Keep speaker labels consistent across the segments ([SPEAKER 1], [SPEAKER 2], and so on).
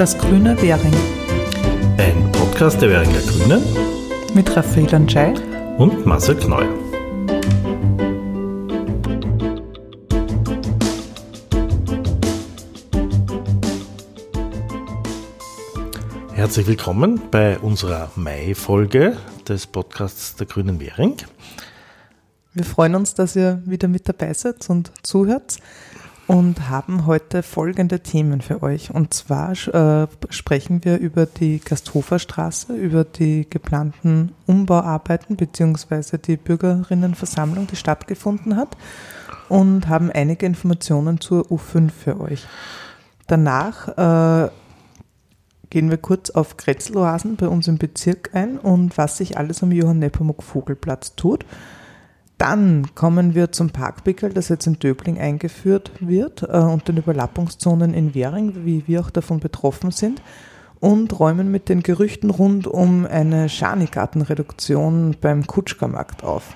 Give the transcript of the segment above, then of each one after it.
[SPEAKER 1] Das grüne Währing.
[SPEAKER 2] Ein Podcast der Währinger Grünen
[SPEAKER 1] mit Raphael Anschei
[SPEAKER 2] und Marcel Kneu. Herzlich willkommen bei unserer Mai-Folge des Podcasts der Grünen Währing.
[SPEAKER 1] Wir freuen uns, dass ihr wieder mit dabei seid und zuhört und haben heute folgende Themen für euch. Und zwar äh, sprechen wir über die Gasthoferstraße, über die geplanten Umbauarbeiten bzw. die Bürgerinnenversammlung, die stattgefunden hat und haben einige Informationen zur U5 für euch. Danach äh, gehen wir kurz auf Kretzeloasen bei uns im Bezirk ein und was sich alles am Johann Nepomuk Vogelplatz tut. Dann kommen wir zum Parkpickel, das jetzt in Döbling eingeführt wird äh, und den Überlappungszonen in Währing, wie wir auch davon betroffen sind und räumen mit den Gerüchten rund um eine Schanigartenreduktion beim Kutschkermarkt auf.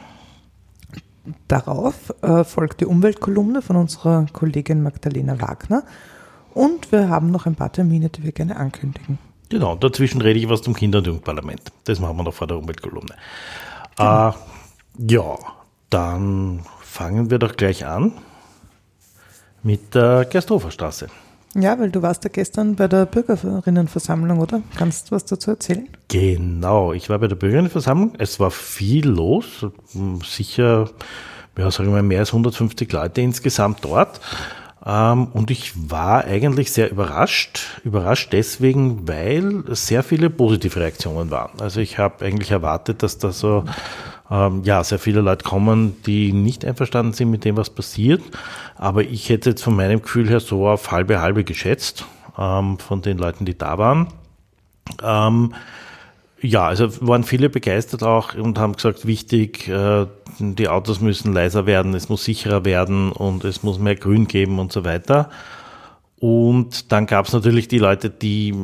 [SPEAKER 1] Darauf äh, folgt die Umweltkolumne von unserer Kollegin Magdalena Wagner und wir haben noch ein paar Termine, die wir gerne ankündigen.
[SPEAKER 2] Genau, dazwischen rede ich was zum Kinder- und Jugendparlament. Das machen wir noch vor der Umweltkolumne. Genau. Äh, ja, dann fangen wir doch gleich an mit der Gersthoferstraße.
[SPEAKER 1] Ja, weil du warst ja gestern bei der Bürgerinnenversammlung, oder? Kannst du was dazu erzählen?
[SPEAKER 2] Genau, ich war bei der Bürgerinnenversammlung. Es war viel los, sicher, ja, sagen wir mal, mehr als 150 Leute insgesamt dort. Ähm, und ich war eigentlich sehr überrascht. Überrascht deswegen, weil sehr viele positive Reaktionen waren. Also ich habe eigentlich erwartet, dass da so ähm, ja, sehr viele Leute kommen, die nicht einverstanden sind mit dem, was passiert. Aber ich hätte jetzt von meinem Gefühl her so auf halbe halbe geschätzt, ähm, von den Leuten, die da waren. Ähm, ja, also waren viele begeistert auch und haben gesagt, wichtig, äh, die Autos müssen leiser werden, es muss sicherer werden und es muss mehr Grün geben und so weiter. Und dann gab es natürlich die Leute, die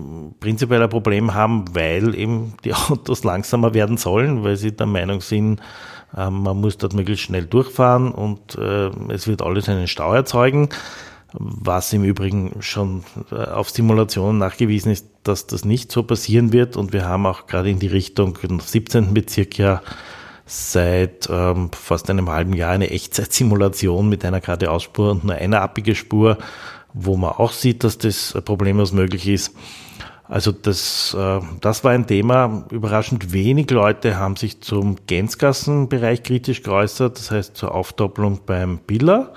[SPEAKER 2] prinzipiell ein Problem haben, weil eben die Autos langsamer werden sollen, weil sie der Meinung sind, äh, man muss dort möglichst schnell durchfahren und äh, es wird alles einen Stau erzeugen. Was im Übrigen schon äh, auf Simulationen nachgewiesen ist, dass das nicht so passieren wird. Und wir haben auch gerade in die Richtung 17. Bezirk ja seit ähm, fast einem halben Jahr eine Echtzeitsimulation mit einer geradeausspur und nur einer abbige Spur wo man auch sieht, dass das problemlos möglich ist. Also das, äh, das war ein Thema. Überraschend wenig Leute haben sich zum Gänzgassenbereich kritisch geäußert, das heißt zur Aufdoppelung beim Biller.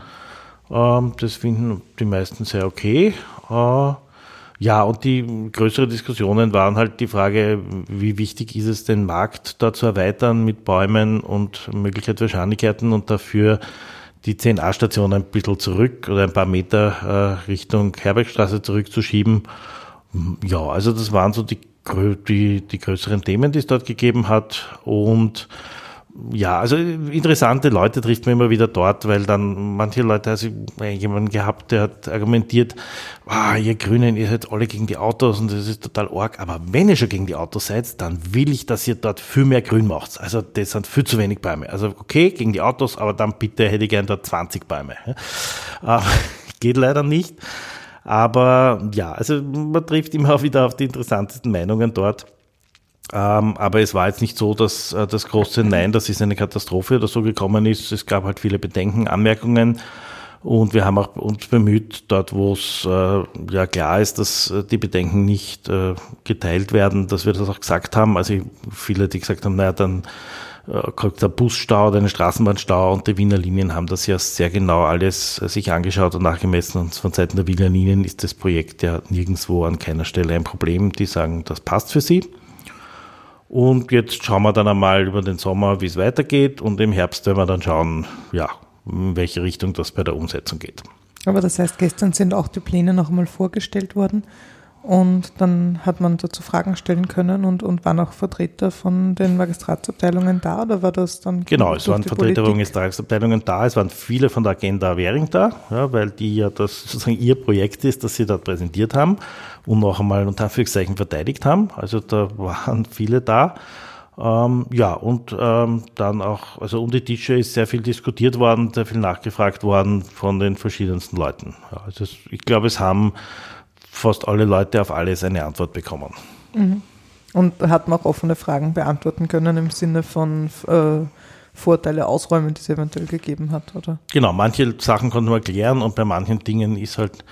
[SPEAKER 2] Ähm, das finden die meisten sehr okay. Äh, ja, und die größere Diskussionen waren halt die Frage, wie wichtig ist es, den Markt da zu erweitern mit Bäumen und Möglichkeit für Schanigkeiten und dafür die 10a-Station ein bisschen zurück oder ein paar Meter äh, Richtung Herbergstraße zurückzuschieben. Ja, also das waren so die, die, die größeren Themen, die es dort gegeben hat. Und ja, also interessante Leute trifft man immer wieder dort, weil dann manche Leute, also jemanden gehabt, der hat argumentiert, ah, ihr Grünen, ihr seid alle gegen die Autos und das ist total arg, aber wenn ihr schon gegen die Autos seid, dann will ich, dass ihr dort viel mehr Grün macht. Also das sind viel zu wenig Bäume. Also okay, gegen die Autos, aber dann bitte hätte ich gern dort 20 Bäume. Äh, geht leider nicht. Aber ja, also man trifft immer wieder auf die interessantesten Meinungen dort. Ähm, aber es war jetzt nicht so, dass äh, das große Nein, das ist eine Katastrophe oder so gekommen ist. Es gab halt viele Bedenken, Anmerkungen. Und wir haben auch uns bemüht, dort wo es äh, ja klar ist, dass äh, die Bedenken nicht äh, geteilt werden, dass wir das auch gesagt haben. Also viele, die gesagt haben, naja, dann äh, kommt der Busstau oder eine Straßenbahnstau und die Wiener Linien haben das ja sehr genau alles äh, sich angeschaut und nachgemessen. Und von Seiten der Wiener Linien ist das Projekt ja nirgendwo an keiner Stelle ein Problem. Die sagen, das passt für sie. Und jetzt schauen wir dann einmal über den Sommer, wie es weitergeht. Und im Herbst werden wir dann schauen, ja, in welche Richtung das bei der Umsetzung geht.
[SPEAKER 1] Aber das heißt, gestern sind auch die Pläne noch einmal vorgestellt worden. Und dann hat man dazu Fragen stellen können und, und waren auch Vertreter von den Magistratsabteilungen da oder war das dann?
[SPEAKER 2] Genau, es waren Vertreter von Magistratsabteilungen da, es waren viele von der Agenda Währing da, ja, weil die ja das sozusagen ihr Projekt ist, das sie dort präsentiert haben und noch einmal unter Anführungszeichen verteidigt haben. Also da waren viele da. Ähm, ja, und ähm, dann auch, also um die Tische ist sehr viel diskutiert worden, sehr viel nachgefragt worden von den verschiedensten Leuten. Ja, also ich glaube, es haben fast alle Leute auf alles eine Antwort bekommen.
[SPEAKER 1] Mhm. Und hat man auch offene Fragen beantworten können im Sinne von äh, Vorteile ausräumen, die es eventuell gegeben hat, oder?
[SPEAKER 2] Genau, manche Sachen konnte man klären und bei manchen Dingen ist halt,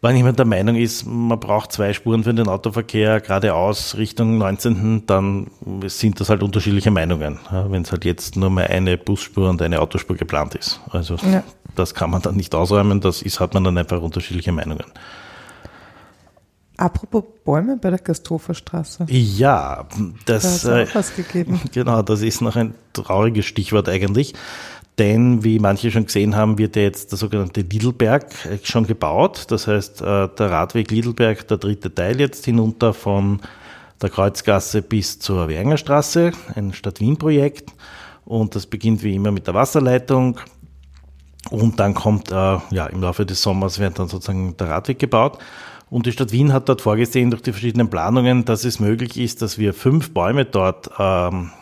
[SPEAKER 2] wenn jemand der Meinung ist, man braucht zwei Spuren für den Autoverkehr geradeaus Richtung 19., dann sind das halt unterschiedliche Meinungen. Ja, wenn es halt jetzt nur mal eine Busspur und eine Autospur geplant ist. Also ja. das kann man dann nicht ausräumen, das ist, hat man dann einfach unterschiedliche Meinungen.
[SPEAKER 1] Apropos Bäume bei der Gasthofer Straße.
[SPEAKER 2] Ja, das,
[SPEAKER 1] da äh, was gegeben.
[SPEAKER 2] genau, das ist noch ein trauriges Stichwort eigentlich. Denn, wie manche schon gesehen haben, wird ja jetzt der sogenannte Lidlberg äh, schon gebaut. Das heißt, äh, der Radweg Lidlberg, der dritte Teil jetzt hinunter von der Kreuzgasse bis zur Wäringerstraße, ein Stadt-Wien-Projekt. Und das beginnt wie immer mit der Wasserleitung. Und dann kommt, ja, im Laufe des Sommers wird dann sozusagen der Radweg gebaut. Und die Stadt Wien hat dort vorgesehen, durch die verschiedenen Planungen, dass es möglich ist, dass wir fünf Bäume dort ähm,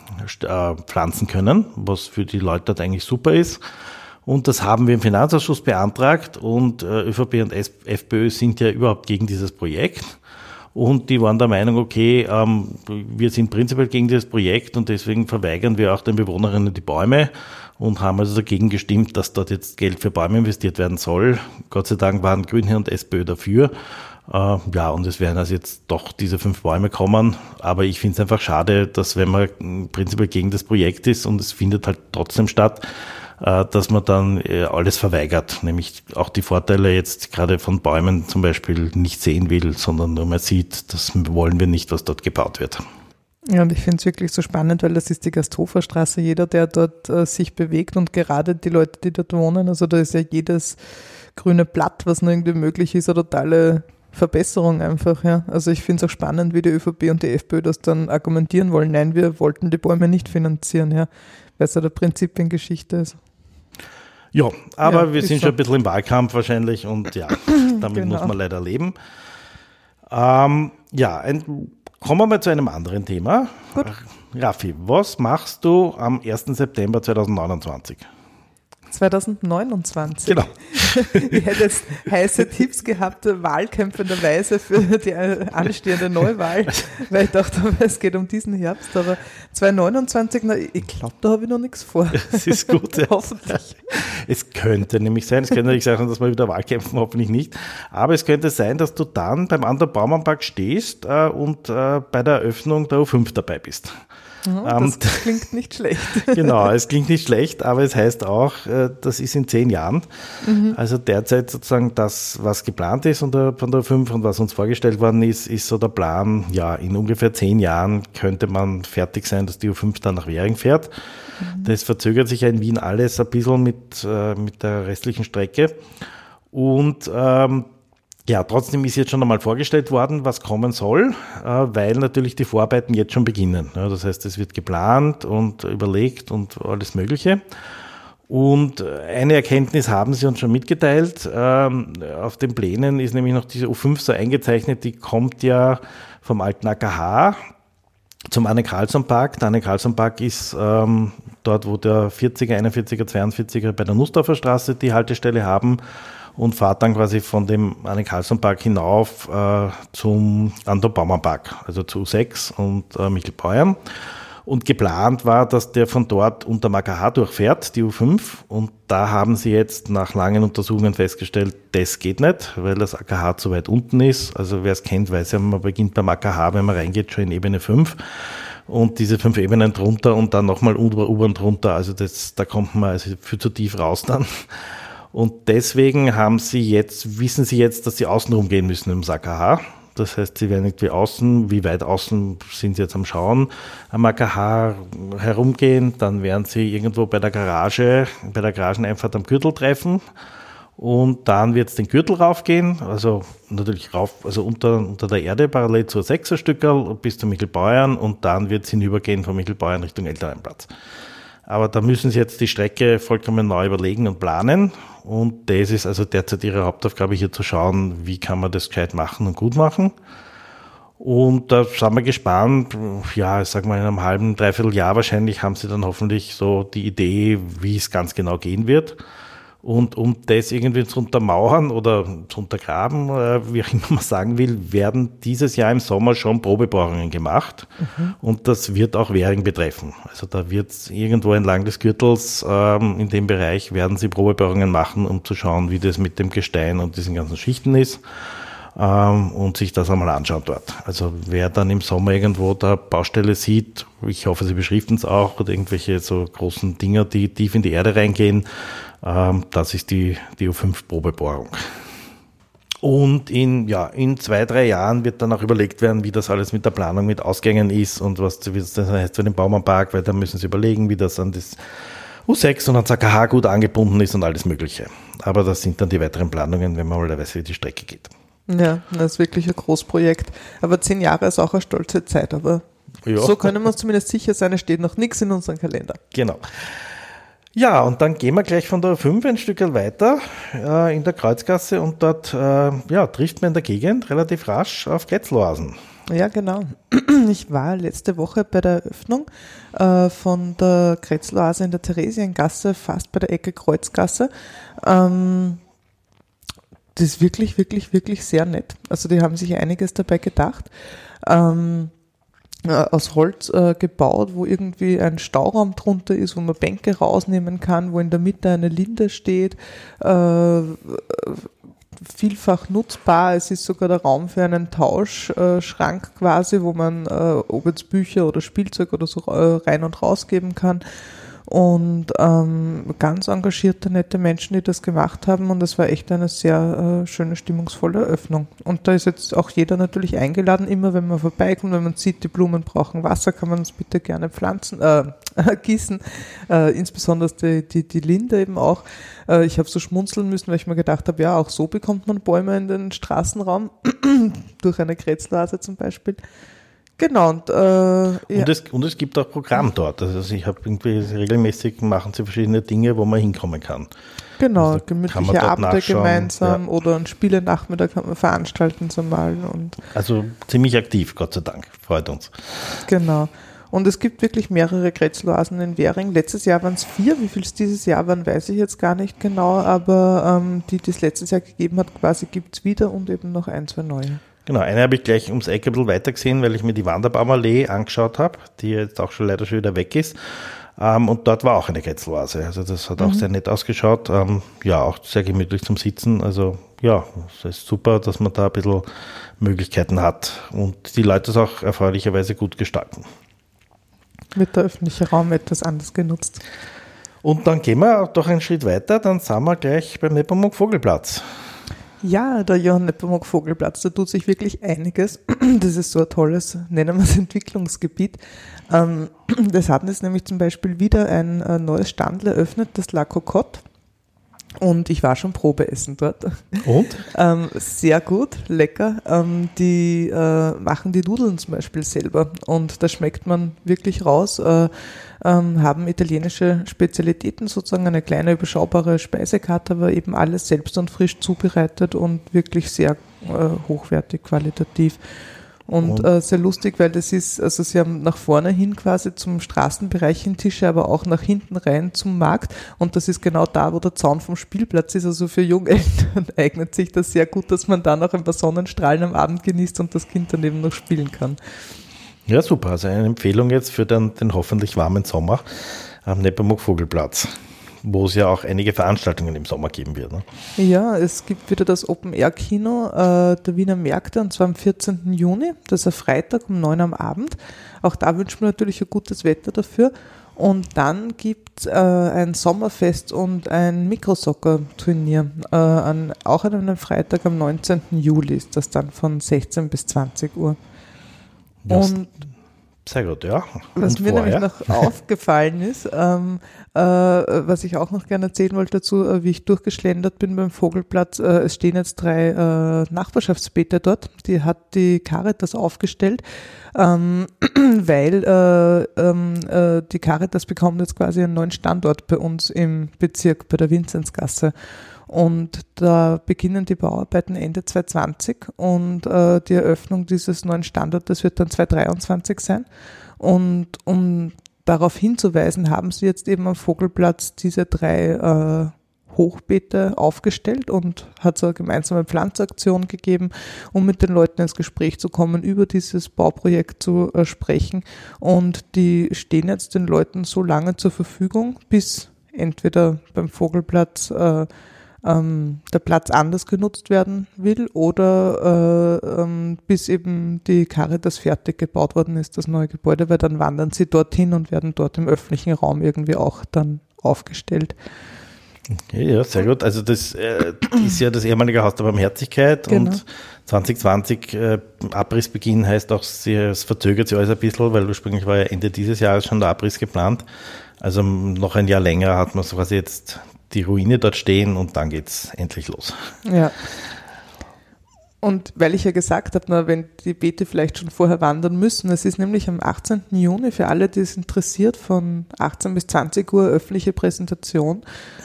[SPEAKER 2] äh, pflanzen können, was für die Leute dort eigentlich super ist. Und das haben wir im Finanzausschuss beantragt und äh, ÖVP und FPÖ sind ja überhaupt gegen dieses Projekt. Und die waren der Meinung, okay, ähm, wir sind prinzipiell gegen dieses Projekt und deswegen verweigern wir auch den Bewohnerinnen die Bäume und haben also dagegen gestimmt, dass dort jetzt Geld für Bäume investiert werden soll. Gott sei Dank waren Grüne und SPÖ dafür. Äh, ja, und es werden also jetzt doch diese fünf Bäume kommen. Aber ich finde es einfach schade, dass wenn man prinzipiell gegen das Projekt ist und es findet halt trotzdem statt, äh, dass man dann äh, alles verweigert, nämlich auch die Vorteile jetzt gerade von Bäumen zum Beispiel nicht sehen will, sondern nur mal sieht, das wollen wir nicht, was dort gebaut wird.
[SPEAKER 1] Ja, und ich finde es wirklich so spannend, weil das ist die Gasthoferstraße. Jeder, der dort äh, sich bewegt und gerade die Leute, die dort wohnen, also da ist ja jedes grüne Blatt, was nur irgendwie möglich ist, eine totale Verbesserung einfach, ja. Also ich finde es auch spannend, wie die ÖVP und die FPÖ das dann argumentieren wollen. Nein, wir wollten die Bäume nicht finanzieren, ja, weil es ja der Prinzipiengeschichte ist.
[SPEAKER 2] Ja, aber ja, wir sind so. schon ein bisschen im Wahlkampf wahrscheinlich und ja, damit genau. muss man leider leben. Ähm, ja, ein, kommen wir mal zu einem anderen Thema. Gut. Raffi, was machst du am 1. September 2029?
[SPEAKER 1] 2029.
[SPEAKER 2] Genau.
[SPEAKER 1] Ich hätte jetzt heiße Tipps gehabt, wahlkämpfenderweise für die anstehende Neuwahl, weil ich dachte, es geht um diesen Herbst. Aber 2029, na, ich glaube, da habe ich noch nichts vor.
[SPEAKER 2] Das ist gut. Ja. hoffentlich. Es könnte nämlich sein, es könnte nicht sein, dass wir wieder Wahlkämpfen, hoffentlich nicht. Aber es könnte sein, dass du dann beim Ander Bauernpark stehst äh, und äh, bei der Eröffnung der U5 dabei bist.
[SPEAKER 1] Ja, das ähm, klingt nicht schlecht.
[SPEAKER 2] genau, es klingt nicht schlecht, aber es heißt auch, äh, das ist in zehn Jahren. Mhm. Also derzeit sozusagen das, was geplant ist von der, von der 5 und was uns vorgestellt worden ist, ist so der Plan, ja, in ungefähr zehn Jahren könnte man fertig sein, dass die U5 dann nach Währing fährt. Mhm. Das verzögert sich ja in Wien alles ein bisschen mit, äh, mit der restlichen Strecke. Und ähm, ja, trotzdem ist jetzt schon einmal vorgestellt worden, was kommen soll, äh, weil natürlich die Vorarbeiten jetzt schon beginnen. Das heißt, es wird geplant und überlegt und alles Mögliche. Und eine Erkenntnis haben sie uns schon mitgeteilt. Ähm, auf den Plänen ist nämlich noch diese U5 so eingezeichnet, die kommt ja vom alten AKH zum Anne-Karlsson-Park. Der Anne-Karlsson-Park ist ähm, dort, wo der 40er, 41er, 42er bei der Nussdorfer Straße die Haltestelle haben und fahrt dann quasi von dem Anne-Karlsson-Park hinauf äh, zum Anton-Baumann-Park, also zu U6 und äh, Michelbeuern. Und geplant war, dass der von dort unter AKH durchfährt, die U5. Und da haben sie jetzt nach langen Untersuchungen festgestellt, das geht nicht, weil das AKH zu weit unten ist. Also wer es kennt, weiß ja, man beginnt beim AKH, wenn man reingeht, schon in Ebene 5 und diese fünf Ebenen drunter und dann nochmal U-Bahn drunter. Also das, da kommt man also viel zu tief raus dann. Und deswegen haben sie jetzt, wissen sie jetzt, dass sie außenrum gehen müssen im AKH. Das heißt, sie werden irgendwie außen, wie weit außen sind sie jetzt am Schauen, am AKH herumgehen. Dann werden sie irgendwo bei der Garage, bei der Garageneinfahrt am Gürtel treffen. Und dann wird es den Gürtel raufgehen, also natürlich rauf, also unter, unter der Erde parallel zur Sechserstückerl bis zu Michelbeuern und dann wird es hinübergehen von Michelbeuern Richtung Elternplatz. Aber da müssen sie jetzt die Strecke vollkommen neu überlegen und planen. Und das ist also derzeit ihre Hauptaufgabe, hier zu schauen, wie kann man das gescheit machen und gut machen. Und da sind wir gespannt. Ja, ich sag mal, in einem halben, dreiviertel Jahr wahrscheinlich haben sie dann hoffentlich so die Idee, wie es ganz genau gehen wird. Und um das irgendwie zu untermauern oder zu untergraben, äh, wie auch immer man sagen will, werden dieses Jahr im Sommer schon Probebohrungen gemacht. Mhm. Und das wird auch Währing betreffen. Also da wird irgendwo entlang des Gürtels ähm, in dem Bereich werden sie Probebohrungen machen, um zu schauen, wie das mit dem Gestein und diesen ganzen Schichten ist. Ähm, und sich das einmal anschauen dort. Also wer dann im Sommer irgendwo da Baustelle sieht, ich hoffe, Sie beschriften es auch, oder irgendwelche so großen Dinger, die tief in die Erde reingehen, ähm, das ist die, die U5-Probebohrung. Und in, ja, in zwei, drei Jahren wird dann auch überlegt werden, wie das alles mit der Planung, mit Ausgängen ist und was das heißt für den Bauernpark, weil da müssen sie überlegen, wie das an das U6 und an AKH gut angebunden ist und alles Mögliche. Aber das sind dann die weiteren Planungen, wenn man mal weiß, wie die Strecke geht.
[SPEAKER 1] Ja, das ist wirklich ein Großprojekt. Aber zehn Jahre ist auch eine stolze Zeit, aber ja. so können wir uns zumindest sicher sein, es steht noch nichts in unserem Kalender.
[SPEAKER 2] Genau. Ja, und dann gehen wir gleich von der 5 ein Stück weiter äh, in der Kreuzgasse und dort äh, ja, trifft man in der Gegend relativ rasch auf Getzloasen.
[SPEAKER 1] Ja, genau. Ich war letzte Woche bei der Eröffnung äh, von der Kretzloase in der Theresiengasse, fast bei der Ecke Kreuzgasse. Ähm, das ist wirklich, wirklich, wirklich sehr nett. Also die haben sich einiges dabei gedacht. Ähm, äh, aus Holz äh, gebaut, wo irgendwie ein Stauraum drunter ist, wo man Bänke rausnehmen kann, wo in der Mitte eine Linde steht. Äh, vielfach nutzbar. Es ist sogar der Raum für einen Tauschschrank äh, quasi, wo man, äh, ob jetzt Bücher oder Spielzeug oder so äh, rein und rausgeben kann und ähm, ganz engagierte, nette Menschen, die das gemacht haben und es war echt eine sehr äh, schöne, stimmungsvolle Eröffnung. Und da ist jetzt auch jeder natürlich eingeladen, immer wenn man vorbeikommt, wenn man sieht, die Blumen brauchen Wasser, kann man es bitte gerne pflanzen, äh, gießen, äh, insbesondere die, die, die Linde eben auch. Äh, ich habe so schmunzeln müssen, weil ich mir gedacht habe, ja, auch so bekommt man Bäume in den Straßenraum, durch eine Kretzelhase zum Beispiel. Genau. Und, äh, ja.
[SPEAKER 2] und, es, und es gibt auch Programm dort. Also ich habe irgendwie regelmäßig machen sie verschiedene Dinge, wo man hinkommen kann.
[SPEAKER 1] Genau, also gemütliche Abende gemeinsam ja. oder ein Spielenachmittag kann man veranstalten zumal. Und
[SPEAKER 2] also ziemlich aktiv, Gott sei Dank. Freut uns.
[SPEAKER 1] Genau. Und es gibt wirklich mehrere Kretzeloasen in Währing. Letztes Jahr waren es vier. Wie viel es dieses Jahr waren, weiß ich jetzt gar nicht genau. Aber ähm, die, die es letztes Jahr gegeben hat, quasi gibt es wieder und eben noch ein, zwei neue.
[SPEAKER 2] Genau, eine habe ich gleich ums Eck ein bisschen weiter gesehen, weil ich mir die Wanderbaumallee angeschaut habe, die jetzt auch schon leider schon wieder weg ist. Ähm, und dort war auch eine Ketzeloase. Also das hat mhm. auch sehr nett ausgeschaut. Ähm, ja, auch sehr gemütlich zum Sitzen. Also ja, es ist super, dass man da ein bisschen Möglichkeiten hat und die Leute es auch erfreulicherweise gut gestalten.
[SPEAKER 1] Wird der öffentliche Raum etwas anders genutzt?
[SPEAKER 2] Und dann gehen wir doch einen Schritt weiter, dann sind wir gleich beim Nepomuk Vogelplatz.
[SPEAKER 1] Ja, der Johann Nepomuk Vogelplatz, da tut sich wirklich einiges. Das ist so ein tolles, nennen wir es Entwicklungsgebiet. Ähm, das hat jetzt nämlich zum Beispiel wieder ein äh, neues Standel eröffnet, das La Cocotte. Und ich war schon Probeessen dort.
[SPEAKER 2] Und?
[SPEAKER 1] ähm, sehr gut, lecker. Ähm, die äh, machen die Nudeln zum Beispiel selber und da schmeckt man wirklich raus. Äh, ähm, haben italienische Spezialitäten, sozusagen eine kleine überschaubare Speisekarte, aber eben alles selbst und frisch zubereitet und wirklich sehr äh, hochwertig, qualitativ. Und äh, sehr lustig, weil das ist, also sie haben nach vorne hin quasi zum Straßenbereich hin Tische, aber auch nach hinten rein zum Markt. Und das ist genau da, wo der Zaun vom Spielplatz ist. Also für Jungeltern eignet sich das sehr gut, dass man da noch ein paar Sonnenstrahlen am Abend genießt und das Kind dann eben noch spielen kann.
[SPEAKER 2] Ja, super. Also eine Empfehlung jetzt für den, den hoffentlich warmen Sommer am Nepomuk Vogelplatz wo es ja auch einige Veranstaltungen im Sommer geben wird. Ne?
[SPEAKER 1] Ja, es gibt wieder das Open-Air-Kino äh, der Wiener Märkte und zwar am 14. Juni. Das ist ein Freitag um 9 am Abend. Auch da wünschen wir natürlich ein gutes Wetter dafür. Und dann gibt es äh, ein Sommerfest und ein Mikrosoccer-Turnier. Äh, an, auch an einem Freitag am 19. Juli ist das dann von 16 bis 20 Uhr.
[SPEAKER 2] Und sehr gut, ja.
[SPEAKER 1] Was Und mir vorher? nämlich noch aufgefallen ist, ähm, äh, was ich auch noch gerne erzählen wollte dazu, äh, wie ich durchgeschlendert bin beim Vogelplatz. Äh, es stehen jetzt drei äh, Nachbarschaftsbäder dort. Die hat die Caritas aufgestellt, ähm, weil äh, ähm, äh, die Caritas bekommt jetzt quasi einen neuen Standort bei uns im Bezirk, bei der Vinzenzgasse. Und da beginnen die Bauarbeiten Ende 2020 und äh, die Eröffnung dieses neuen Standortes wird dann 2023 sein. Und um darauf hinzuweisen, haben sie jetzt eben am Vogelplatz diese drei äh, Hochbeete aufgestellt und hat so eine gemeinsame Pflanzaktion gegeben, um mit den Leuten ins Gespräch zu kommen, über dieses Bauprojekt zu äh, sprechen. Und die stehen jetzt den Leuten so lange zur Verfügung, bis entweder beim Vogelplatz äh, ähm, der Platz anders genutzt werden will oder äh, ähm, bis eben die Caritas fertig gebaut worden ist, das neue Gebäude, weil dann wandern sie dorthin und werden dort im öffentlichen Raum irgendwie auch dann aufgestellt.
[SPEAKER 2] Okay, ja, sehr gut. Also das äh, ist ja das ehemalige Haus der Barmherzigkeit genau. und 2020 äh, Abrissbeginn heißt auch, sie, es verzögert sich alles ein bisschen, weil ursprünglich war ja Ende dieses Jahres schon der Abriss geplant. Also noch ein Jahr länger hat man so quasi jetzt die Ruine dort stehen und dann geht es endlich los.
[SPEAKER 1] Ja. Und weil ich ja gesagt habe, wenn die Beete vielleicht schon vorher wandern müssen, es ist nämlich am 18. Juni für alle, die es interessiert, von 18 bis 20 Uhr öffentliche Präsentation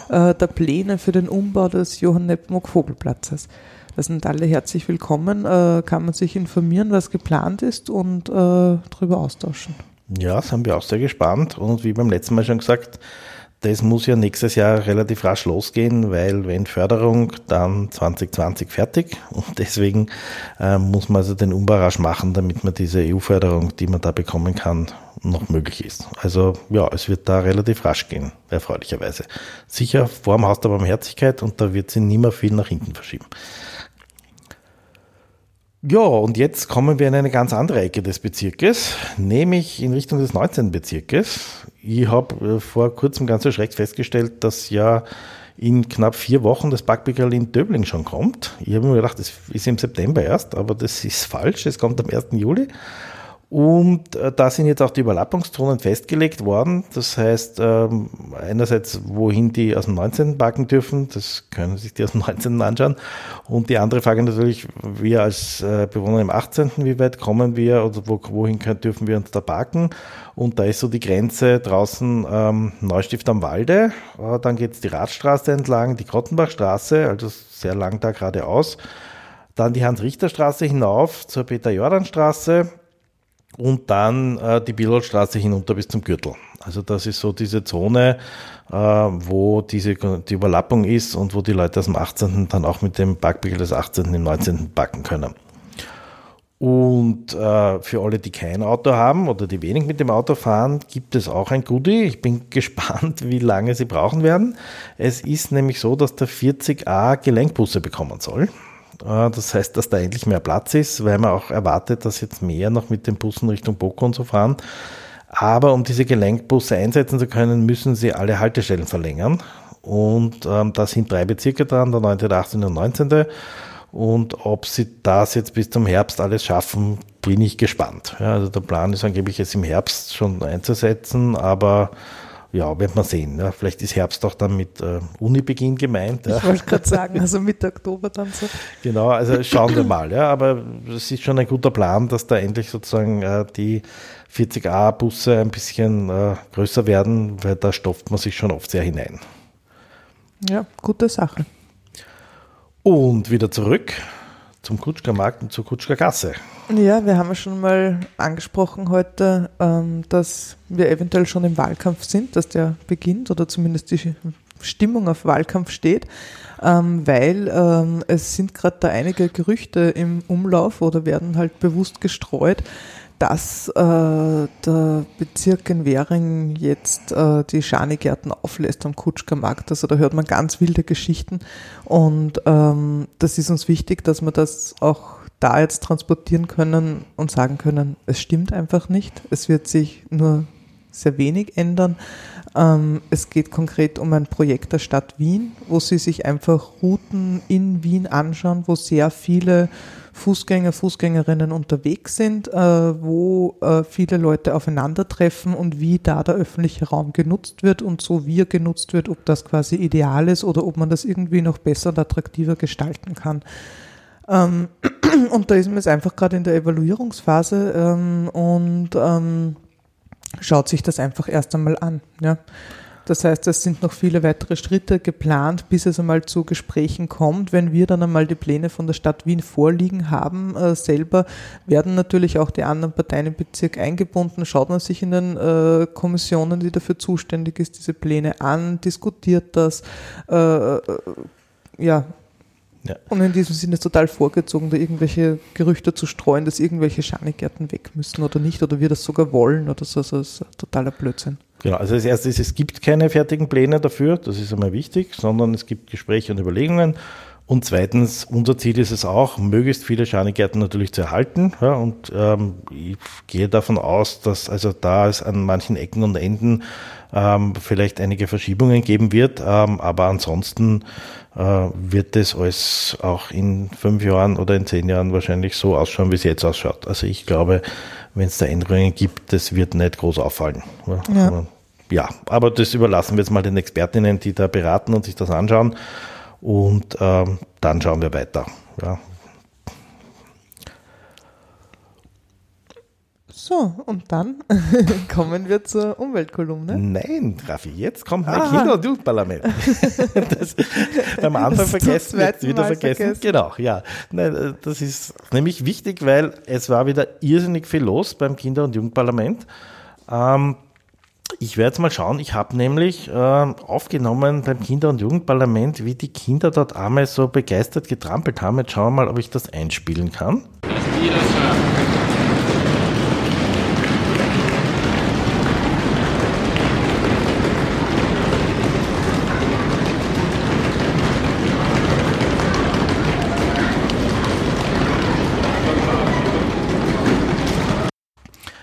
[SPEAKER 1] äh, der Pläne für den Umbau des Johann Nepomuk Vogelplatzes. Da sind alle herzlich willkommen, äh, kann man sich informieren, was geplant ist und äh, darüber austauschen.
[SPEAKER 2] Ja, sind wir auch sehr gespannt und wie beim letzten Mal schon gesagt, das muss ja nächstes Jahr relativ rasch losgehen, weil wenn Förderung, dann 2020 fertig. Und deswegen äh, muss man also den Umbau rasch machen, damit man diese EU-Förderung, die man da bekommen kann, noch möglich ist. Also ja, es wird da relativ rasch gehen, erfreulicherweise. Sicher vor dem Haus der Barmherzigkeit und da wird sie mehr viel nach hinten verschieben. Ja, und jetzt kommen wir in eine ganz andere Ecke des Bezirkes, nämlich in Richtung des 19. Bezirkes. Ich habe äh, vor kurzem ganz erschreckt festgestellt, dass ja in knapp vier Wochen das Backbäckerl in Döbling schon kommt. Ich habe mir gedacht, das ist im September erst, aber das ist falsch. Es kommt am 1. Juli. Und äh, da sind jetzt auch die Überlappungszonen festgelegt worden. Das heißt, ähm, einerseits, wohin die aus dem 19. backen dürfen, das können sich die aus dem 19. anschauen. Und die andere Frage natürlich, wir als äh, Bewohner im 18., wie weit kommen wir oder wo, wohin können, dürfen wir uns da backen? Und da ist so die Grenze draußen ähm, Neustift am Walde. Äh, dann geht's die Radstraße entlang, die Grottenbachstraße, also sehr lang da geradeaus. Dann die Hans-Richter-Straße hinauf zur Peter-Jordan-Straße und dann äh, die Billoldstraße hinunter bis zum Gürtel. Also das ist so diese Zone, äh, wo diese die Überlappung ist und wo die Leute aus dem 18. dann auch mit dem Backpickel des 18. im 19. backen können. Und äh, für alle, die kein Auto haben oder die wenig mit dem Auto fahren, gibt es auch ein Goodie. Ich bin gespannt, wie lange sie brauchen werden. Es ist nämlich so, dass der 40a Gelenkbusse bekommen soll. Äh, das heißt, dass da endlich mehr Platz ist, weil man auch erwartet, dass jetzt mehr noch mit den Bussen Richtung Boko und so fahren. Aber um diese Gelenkbusse einsetzen zu können, müssen sie alle Haltestellen verlängern. Und ähm, da sind drei Bezirke dran, der 9., der 18. und 19. Und ob sie das jetzt bis zum Herbst alles schaffen, bin ich gespannt. Ja, also der Plan ist angeblich jetzt im Herbst schon einzusetzen, aber ja, wird man sehen. Ja. Vielleicht ist Herbst auch dann mit äh, Unibeginn gemeint.
[SPEAKER 1] Ja. Ich wollte gerade sagen, also Mitte Oktober dann so.
[SPEAKER 2] Genau, also schauen wir mal. Ja, aber es ist schon ein guter Plan, dass da endlich sozusagen äh, die 40a-Busse ein bisschen äh, größer werden, weil da stopft man sich schon oft sehr hinein.
[SPEAKER 1] Ja, gute Sache.
[SPEAKER 2] Und wieder zurück zum Kutschker Markt und zur Kutschker Gasse.
[SPEAKER 1] Ja, wir haben ja schon mal angesprochen heute, ähm, dass wir eventuell schon im Wahlkampf sind, dass der beginnt oder zumindest die Stimmung auf Wahlkampf steht, ähm, weil ähm, es sind gerade da einige Gerüchte im Umlauf oder werden halt bewusst gestreut, dass äh, der Bezirk in Währing jetzt äh, die Schanigärten auflässt am Kutschkermarkt. Also da hört man ganz wilde Geschichten und das ist uns wichtig, dass wir das auch da jetzt transportieren können und sagen können, es stimmt einfach nicht. Es wird sich nur sehr wenig ändern. Ähm, es geht konkret um ein Projekt der Stadt Wien, wo sie sich einfach Routen in Wien anschauen, wo sehr viele Fußgänger, Fußgängerinnen unterwegs sind, äh, wo äh, viele Leute aufeinandertreffen und wie da der öffentliche Raum genutzt wird und so wie er genutzt wird, ob das quasi ideal ist oder ob man das irgendwie noch besser und attraktiver gestalten kann. Ähm, und da ist man jetzt einfach gerade in der Evaluierungsphase ähm, und ähm, schaut sich das einfach erst einmal an. Ja. Das heißt, es sind noch viele weitere Schritte geplant, bis es einmal zu Gesprächen kommt. Wenn wir dann einmal die Pläne von der Stadt Wien vorliegen haben, äh, selber werden natürlich auch die anderen Parteien im Bezirk eingebunden. Schaut man sich in den äh, Kommissionen, die dafür zuständig ist, diese Pläne an, diskutiert das. Äh, äh ja, ja. Und in diesem Sinne ist total vorgezogen, da irgendwelche Gerüchte zu streuen, dass irgendwelche Schanigärten weg müssen oder nicht, oder wir das sogar wollen oder so. Das ist totaler Blödsinn.
[SPEAKER 2] Genau, also das erste ist, es gibt keine fertigen Pläne dafür, das ist einmal wichtig, sondern es gibt Gespräche und Überlegungen. Und zweitens, unser Ziel ist es auch, möglichst viele Schanigärten natürlich zu erhalten. Ja, und ähm, ich gehe davon aus, dass also da es an manchen Ecken und Enden ähm, vielleicht einige Verschiebungen geben wird. Ähm, aber ansonsten äh, wird es alles auch in fünf Jahren oder in zehn Jahren wahrscheinlich so ausschauen, wie es jetzt ausschaut. Also ich glaube, wenn es da Änderungen gibt, das wird nicht groß auffallen. Ja. ja, aber das überlassen wir jetzt mal den Expertinnen, die da beraten und sich das anschauen. Und ähm, dann schauen wir weiter. Ja,
[SPEAKER 1] So, und dann kommen wir zur Umweltkolumne.
[SPEAKER 2] Nein, Raffi, jetzt kommt mein ah. Kinder- und Jugendparlament. das, beim Anfang das vergessen, jetzt wieder vergessen. vergessen. Genau, ja. Nein, äh, das ist nämlich wichtig, weil es war wieder irrsinnig viel los beim Kinder- und Jugendparlament. Ähm, ich werde jetzt mal schauen, ich habe nämlich äh, aufgenommen beim Kinder- und Jugendparlament, wie die Kinder dort einmal so begeistert getrampelt haben. Jetzt schauen wir mal, ob ich das einspielen kann. Das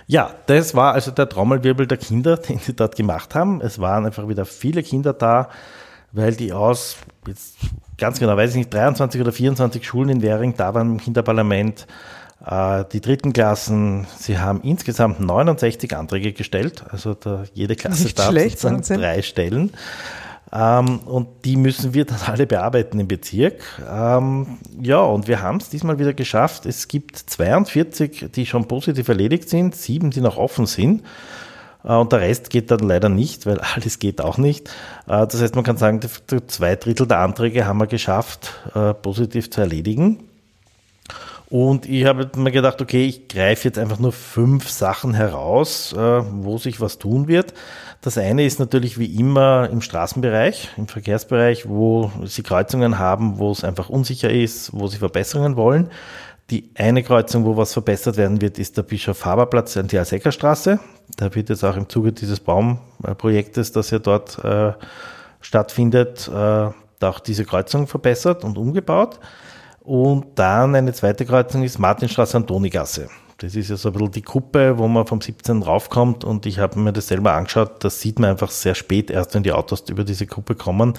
[SPEAKER 2] Ja, das war also der Trommelwirbel der Kinder, den sie dort gemacht haben. Es waren einfach wieder viele Kinder da, weil die aus, jetzt ganz genau weiß ich nicht, 23 oder 24 Schulen in Währing da waren im Kinderparlament. Äh, die dritten Klassen, sie haben insgesamt 69 Anträge gestellt, also da, jede Klasse nicht darf schlecht, drei stellen. Ähm, und die müssen wir dann alle bearbeiten im Bezirk. Ähm, ja, und wir haben es diesmal wieder geschafft. Es gibt 42, die schon positiv erledigt sind, sieben, die noch offen sind. Äh, und der Rest geht dann leider nicht, weil alles geht auch nicht. Äh, das heißt, man kann sagen, zwei Drittel der Anträge haben wir geschafft, äh, positiv zu erledigen. Und ich habe mir gedacht, okay, ich greife jetzt einfach nur fünf Sachen heraus, wo sich was tun wird. Das eine ist natürlich wie immer im Straßenbereich, im Verkehrsbereich, wo Sie Kreuzungen haben, wo es einfach unsicher ist, wo Sie Verbesserungen wollen. Die eine Kreuzung, wo was verbessert werden wird, ist der Bischof-Haber-Platz an die Alseckerstraße. Da wird jetzt auch im Zuge dieses Baumprojektes, das ja dort äh, stattfindet, äh, auch diese Kreuzung verbessert und umgebaut. Und dann eine zweite Kreuzung ist Martinstraße Antonigasse. Das ist ja so ein bisschen die Kuppe, wo man vom 17 raufkommt und ich habe mir das selber angeschaut. Das sieht man einfach sehr spät, erst wenn die Autos über diese Kuppe kommen.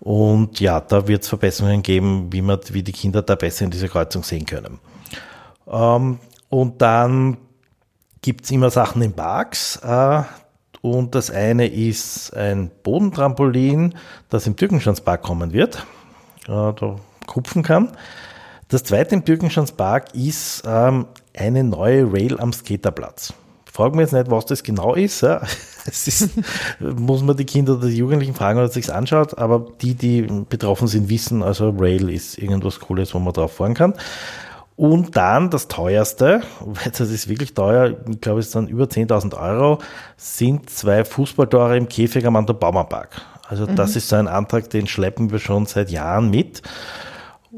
[SPEAKER 2] Und ja, da wird es Verbesserungen geben, wie, man, wie die Kinder da besser in dieser Kreuzung sehen können. Ähm, und dann gibt es immer Sachen in Parks. Äh, und das eine ist ein Bodentrampolin, das im Türkenschanzpark kommen wird. Äh, da kupfen kann. Das zweite im Türkenschanzpark ist ähm, eine neue Rail am Skaterplatz. Fragen wir jetzt nicht, was das genau ist. Ja. Es ist, muss man die Kinder oder die Jugendlichen fragen oder sich anschaut, aber die, die betroffen sind, wissen, also Rail ist irgendwas Cooles, wo man drauf fahren kann. Und dann das teuerste, weil das ist wirklich teuer, ich glaube, es sind über 10.000 Euro, sind zwei Fußballtore im Käfig am Bauernpark. Also das mhm. ist so ein Antrag, den schleppen wir schon seit Jahren mit.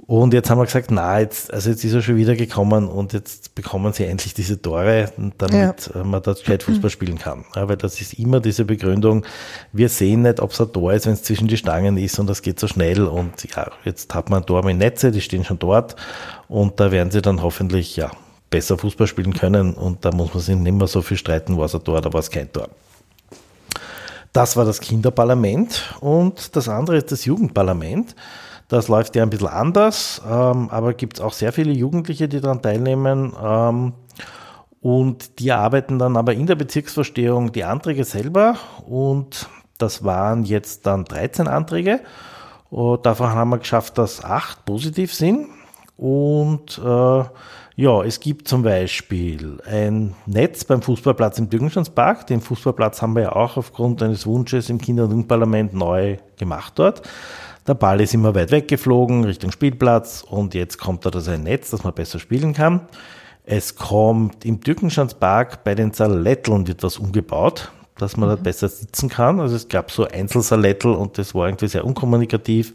[SPEAKER 2] Und jetzt haben wir gesagt, na, jetzt, also jetzt ist er schon wieder gekommen und jetzt bekommen sie endlich diese Tore, damit ja. man dort gescheit Fußball spielen kann. Ja, weil das ist immer diese Begründung, wir sehen nicht, ob es ein Tor ist, wenn es zwischen die Stangen ist und das geht so schnell und ja, jetzt hat man ein Tor mit Netze, die stehen schon dort und da werden sie dann hoffentlich, ja, besser Fußball spielen können und da muss man sich nicht mehr so viel streiten, war es ein Tor oder war es kein Tor. Das war das Kinderparlament und das andere ist das Jugendparlament. Das läuft ja ein bisschen anders, ähm, aber gibt es auch sehr viele Jugendliche, die daran teilnehmen. Ähm, und die arbeiten dann aber in der Bezirksverstehung die Anträge selber. Und das waren jetzt dann 13 Anträge. Und davon haben wir geschafft, dass acht positiv sind. Und äh, ja, es gibt zum Beispiel ein Netz beim Fußballplatz im Dürgenstandspark. Den Fußballplatz haben wir ja auch aufgrund eines Wunsches im Kinder- und Jugendparlament neu gemacht dort. Der Ball ist immer weit weggeflogen Richtung Spielplatz und jetzt kommt da das ein Netz, dass man besser spielen kann. Es kommt im Dürkenschanzpark bei den Saletteln wird was umgebaut, dass man mhm. da besser sitzen kann. Also es gab so Einzelsalettel und das war irgendwie sehr unkommunikativ.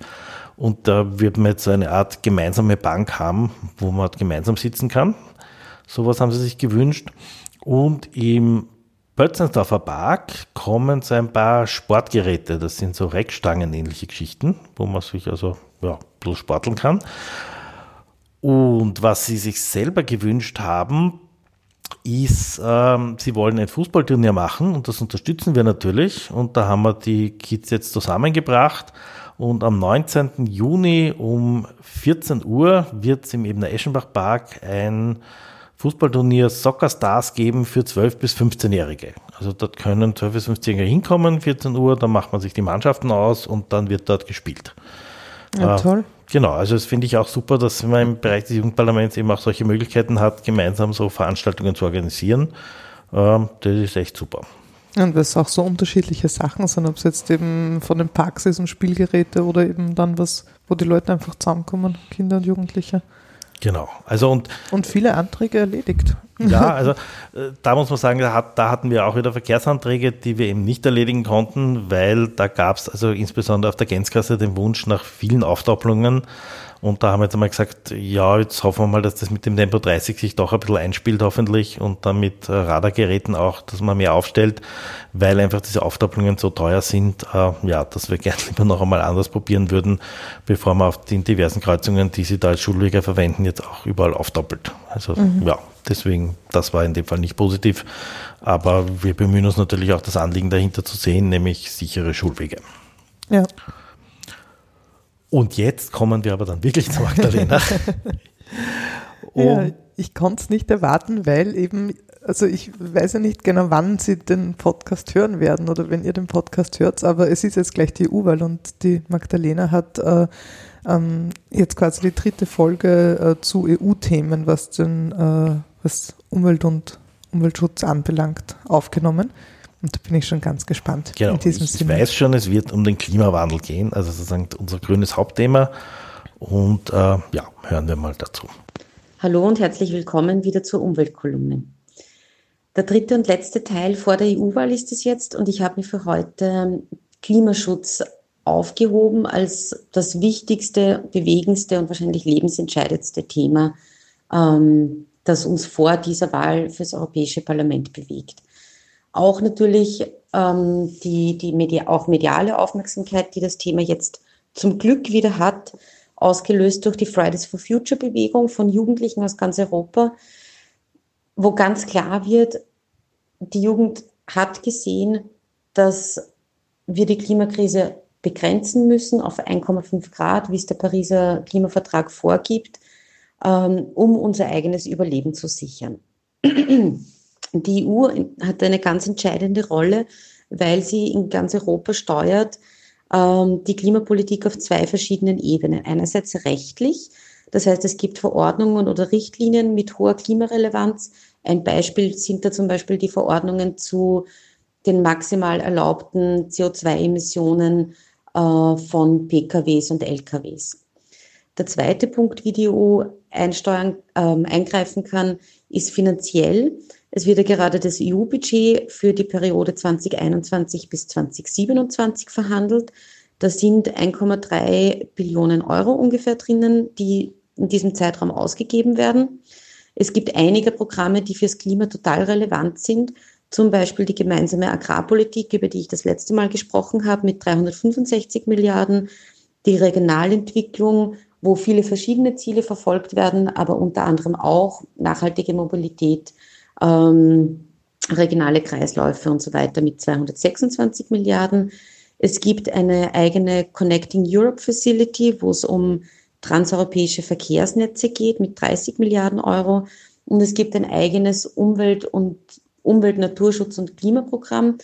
[SPEAKER 2] Und da wird man jetzt so eine Art gemeinsame Bank haben, wo man gemeinsam sitzen kann. Sowas haben sie sich gewünscht. Und im Pötzensdorfer Park kommen so ein paar Sportgeräte. Das sind so Reckstangen-ähnliche Geschichten, wo man sich also ja, bloß sporteln kann. Und was sie sich selber gewünscht haben, ist, ähm, sie wollen ein Fußballturnier machen und das unterstützen wir natürlich. Und da haben wir die Kids jetzt zusammengebracht und am 19. Juni um 14 Uhr wird es im Ebener Eschenbach Park ein Fußballturnier Soccer Stars geben für 12- bis 15-Jährige. Also dort können 12- bis 15-Jährige hinkommen, 14 Uhr, dann macht man sich die Mannschaften aus und dann wird dort gespielt.
[SPEAKER 1] Ja, äh, toll.
[SPEAKER 2] Genau, also das finde ich auch super, dass man im Bereich des Jugendparlaments eben auch solche Möglichkeiten hat, gemeinsam so Veranstaltungen zu organisieren. Ähm, das ist echt super.
[SPEAKER 1] Und was auch so unterschiedliche Sachen sind, ob es jetzt eben von den Parks ist und Spielgeräte oder eben dann was, wo die Leute einfach zusammenkommen, Kinder und Jugendliche.
[SPEAKER 2] Genau. Also und,
[SPEAKER 1] und viele Anträge erledigt.
[SPEAKER 2] Ja, also äh, da muss man sagen, da, hat, da, hatten wir auch wieder Verkehrsanträge, die wir eben nicht erledigen konnten, weil da gab es also insbesondere auf der Gänzkasse den Wunsch nach vielen Aufdoppelungen und da haben wir jetzt einmal gesagt, ja, jetzt hoffen wir mal, dass das mit dem Tempo 30 sich doch ein bisschen einspielt, hoffentlich, und dann mit äh, Radargeräten auch, dass man mehr aufstellt, weil einfach diese Aufdoppelungen so teuer sind, äh, ja, dass wir gerne lieber noch einmal anders probieren würden, bevor man auf den diversen Kreuzungen, die sie da als Schulwege verwenden, jetzt auch überall aufdoppelt. Also, mhm. ja, deswegen, das war in dem Fall nicht positiv. Aber wir bemühen uns natürlich auch, das Anliegen dahinter zu sehen, nämlich sichere Schulwege.
[SPEAKER 1] Ja.
[SPEAKER 2] Und jetzt kommen wir aber dann wirklich zu Magdalena.
[SPEAKER 1] ja, ich konnte es nicht erwarten, weil eben, also ich weiß ja nicht genau, wann Sie den Podcast hören werden oder wenn ihr den Podcast hört, aber es ist jetzt gleich die EU-Wahl und die Magdalena hat äh, ähm, jetzt quasi die dritte Folge äh, zu EU-Themen, was äh, was Umwelt und Umweltschutz anbelangt, aufgenommen. Und da bin ich schon ganz gespannt.
[SPEAKER 2] Genau, in diesem ich, ich weiß schon, es wird um den Klimawandel gehen, also sozusagen unser grünes Hauptthema. Und äh, ja, hören wir mal dazu.
[SPEAKER 3] Hallo und herzlich willkommen wieder zur Umweltkolumne. Der dritte und letzte Teil vor der EU-Wahl ist es jetzt und ich habe mir für heute Klimaschutz aufgehoben als das wichtigste, bewegendste und wahrscheinlich lebensentscheidendste Thema, ähm, das uns vor dieser Wahl fürs Europäische Parlament bewegt. Auch natürlich ähm, die, die Medi auch mediale Aufmerksamkeit, die das Thema jetzt zum Glück wieder hat, ausgelöst durch die Fridays for Future Bewegung von Jugendlichen aus ganz Europa, wo ganz klar wird, die Jugend hat gesehen, dass wir die Klimakrise begrenzen müssen auf 1,5 Grad, wie es der Pariser Klimavertrag vorgibt, ähm, um unser eigenes Überleben zu sichern. Die EU hat eine ganz entscheidende Rolle, weil sie in ganz Europa steuert ähm, die Klimapolitik auf zwei verschiedenen Ebenen. Einerseits rechtlich, das heißt, es gibt Verordnungen oder Richtlinien mit hoher Klimarelevanz. Ein Beispiel sind da zum Beispiel die Verordnungen zu den maximal erlaubten CO2-Emissionen äh, von PKWs und LKWs. Der zweite Punkt, wie die EU einsteuern, ähm, eingreifen kann, ist finanziell. Es wird ja gerade das EU-Budget für die Periode 2021 bis 2027 verhandelt. Da sind 1,3 Billionen Euro ungefähr drinnen, die in diesem Zeitraum ausgegeben werden. Es gibt einige Programme, die fürs Klima total relevant sind. Zum Beispiel die gemeinsame Agrarpolitik, über die ich das letzte Mal gesprochen habe, mit 365 Milliarden. Die Regionalentwicklung, wo viele verschiedene Ziele verfolgt werden, aber unter anderem auch nachhaltige Mobilität, ähm, regionale Kreisläufe und so weiter mit 226 Milliarden. Es gibt eine eigene Connecting Europe Facility, wo es um transeuropäische Verkehrsnetze geht mit 30 Milliarden Euro. Und es gibt ein eigenes Umwelt- und Umwelt-, Naturschutz- und Klimaprogramm,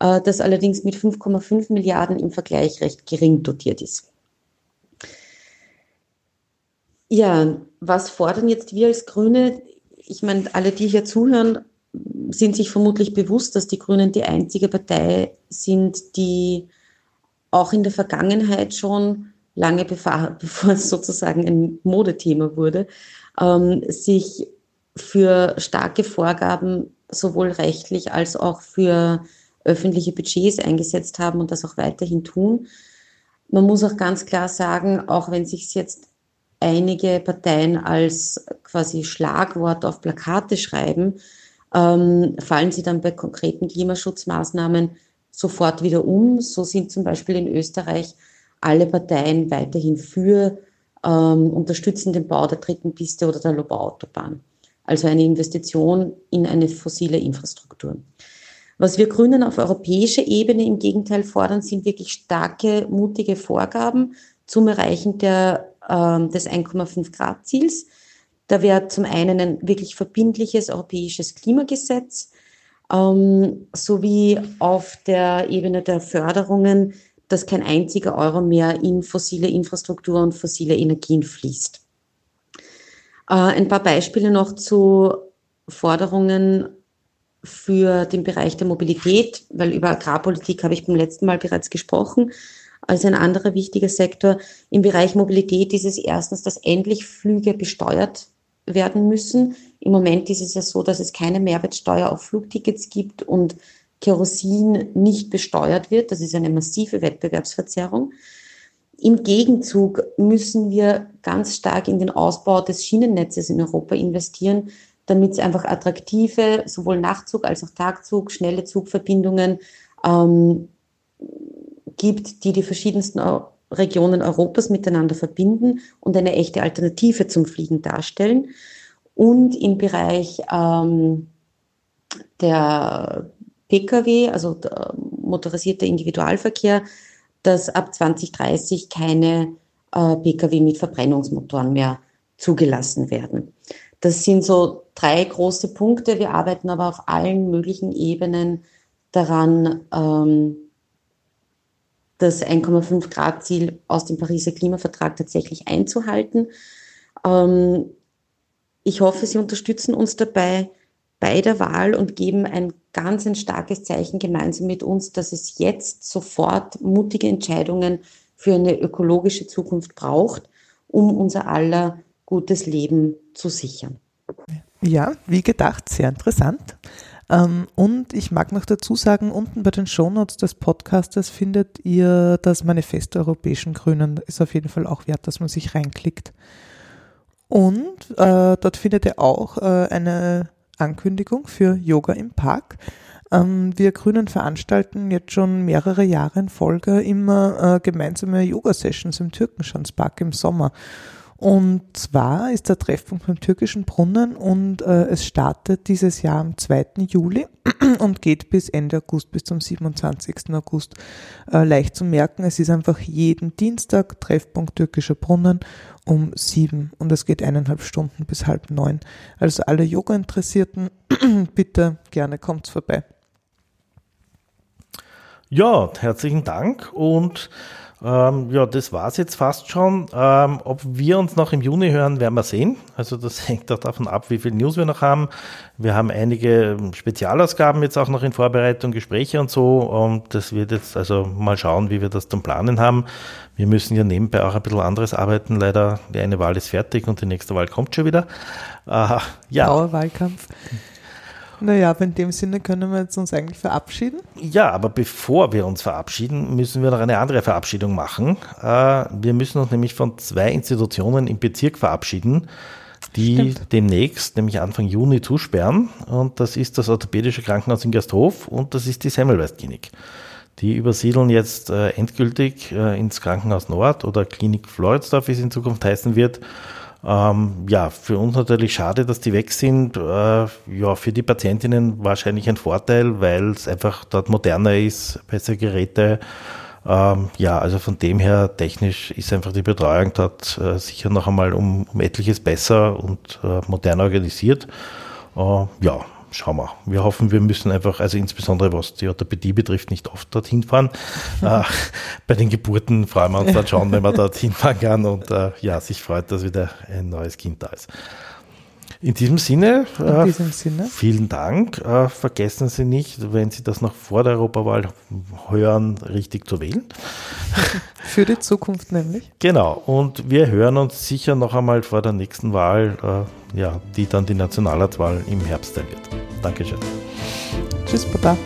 [SPEAKER 3] äh, das allerdings mit 5,5 Milliarden im Vergleich recht gering dotiert ist. Ja, was fordern jetzt wir als Grüne? Ich meine, alle, die hier zuhören, sind sich vermutlich bewusst, dass die Grünen die einzige Partei sind, die auch in der Vergangenheit schon lange bevor, es sozusagen ein Modethema wurde, ähm, sich für starke Vorgaben sowohl rechtlich als auch für öffentliche Budgets eingesetzt haben und das auch weiterhin tun. Man muss auch ganz klar sagen, auch wenn sich jetzt einige Parteien als quasi Schlagwort auf Plakate schreiben, ähm, fallen sie dann bei konkreten Klimaschutzmaßnahmen sofort wieder um. So sind zum Beispiel in Österreich alle Parteien weiterhin für ähm, unterstützen den Bau der dritten Piste oder der Lobau-Autobahn. Also eine Investition in eine fossile Infrastruktur. Was wir Grünen auf europäischer Ebene im Gegenteil fordern, sind wirklich starke, mutige Vorgaben zum Erreichen der, äh, des 1,5 Grad Ziels. Da wäre zum einen ein wirklich verbindliches europäisches Klimagesetz ähm, sowie auf der Ebene der Förderungen, dass kein einziger Euro mehr in fossile Infrastruktur und fossile Energien fließt. Äh, ein paar Beispiele noch zu Forderungen für den Bereich der Mobilität, weil über Agrarpolitik habe ich beim letzten Mal bereits gesprochen. Als ein anderer wichtiger Sektor im Bereich Mobilität ist es erstens, dass endlich Flüge besteuert werden müssen. Im Moment ist es ja so, dass es keine Mehrwertsteuer auf Flugtickets gibt und Kerosin nicht besteuert wird. Das ist eine massive Wettbewerbsverzerrung. Im Gegenzug müssen wir ganz stark in den Ausbau des Schienennetzes in Europa investieren, damit es einfach attraktive, sowohl Nachtzug als auch Tagzug, schnelle Zugverbindungen ähm, gibt, die die verschiedensten Regionen Europas miteinander verbinden und eine echte Alternative zum Fliegen darstellen. Und im Bereich ähm, der Pkw, also der motorisierter Individualverkehr, dass ab 2030 keine äh, Pkw mit Verbrennungsmotoren mehr zugelassen werden. Das sind so drei große Punkte. Wir arbeiten aber auf allen möglichen Ebenen daran, ähm, das 1,5 Grad Ziel aus dem Pariser Klimavertrag tatsächlich einzuhalten. Ähm, ich hoffe, Sie unterstützen uns dabei bei der Wahl und geben ein ganz ein starkes Zeichen gemeinsam mit uns, dass es jetzt sofort mutige Entscheidungen für eine ökologische Zukunft braucht, um unser aller gutes Leben zu sichern.
[SPEAKER 1] Ja, wie gedacht, sehr interessant. Ähm, und ich mag noch dazu sagen, unten bei den Shownotes des Podcastes findet ihr das Manifest der Europäischen Grünen. Ist auf jeden Fall auch wert, dass man sich reinklickt. Und äh, dort findet ihr auch äh, eine Ankündigung für Yoga im Park. Ähm, wir Grünen veranstalten jetzt schon mehrere Jahre in Folge immer äh, gemeinsame Yoga-Sessions im Türkenschanzpark im Sommer. Und zwar ist der Treffpunkt beim türkischen Brunnen und äh, es startet dieses Jahr am 2. Juli und geht bis Ende August, bis zum 27. August. Äh, leicht zu merken, es ist einfach jeden Dienstag Treffpunkt türkischer Brunnen um sieben und es geht eineinhalb Stunden bis halb neun. Also alle Yoga-Interessierten, bitte gerne kommt vorbei.
[SPEAKER 2] Ja, herzlichen Dank und ähm, ja, das war's jetzt fast schon. Ähm, ob wir uns noch im Juni hören, werden wir sehen. Also das hängt auch davon ab, wie viel News wir noch haben. Wir haben einige ähm, Spezialausgaben jetzt auch noch in Vorbereitung, Gespräche und so. Und das wird jetzt also mal schauen, wie wir das zum Planen haben. Wir müssen ja nebenbei auch ein bisschen anderes arbeiten. Leider, die eine Wahl ist fertig und die nächste Wahl kommt schon wieder.
[SPEAKER 1] Äh, ja. Dauerwahlkampf. Naja, aber in dem Sinne können wir jetzt uns eigentlich verabschieden.
[SPEAKER 2] Ja, aber bevor wir uns verabschieden, müssen wir noch eine andere Verabschiedung machen. Äh, wir müssen uns nämlich von zwei Institutionen im Bezirk verabschieden, die Stimmt. demnächst, nämlich Anfang Juni, zusperren. Und das ist das Orthopädische Krankenhaus in Gersthof und das ist die Semmelweis Klinik. Die übersiedeln jetzt äh, endgültig äh, ins Krankenhaus Nord oder Klinik Floridsdorf, wie es in Zukunft heißen wird. Ähm, ja, für uns natürlich schade, dass die weg sind. Äh, ja, für die Patientinnen wahrscheinlich ein Vorteil, weil es einfach dort moderner ist, bessere Geräte. Ähm, ja, also von dem her technisch ist einfach die Betreuung dort äh, sicher noch einmal um, um etliches besser und äh, moderner organisiert. Äh, ja, schauen wir. Wir hoffen, wir müssen einfach, also insbesondere was die Orthopädie betrifft, nicht oft dorthin fahren. äh, bei den Geburten freuen wir uns dann schon, wenn man dorthin fahren kann und äh, ja, sich freut, dass wieder ein neues Kind da ist. In diesem Sinne,
[SPEAKER 1] In
[SPEAKER 2] äh,
[SPEAKER 1] diesem Sinne.
[SPEAKER 2] vielen Dank. Äh, vergessen Sie nicht, wenn Sie das noch vor der Europawahl hören, richtig zu wählen.
[SPEAKER 1] Für die Zukunft nämlich.
[SPEAKER 2] Genau, und wir hören uns sicher noch einmal vor der nächsten Wahl, äh, ja, die dann die Nationalratswahl im Herbst sein wird. Dankeschön.
[SPEAKER 1] Tschüss, Baba.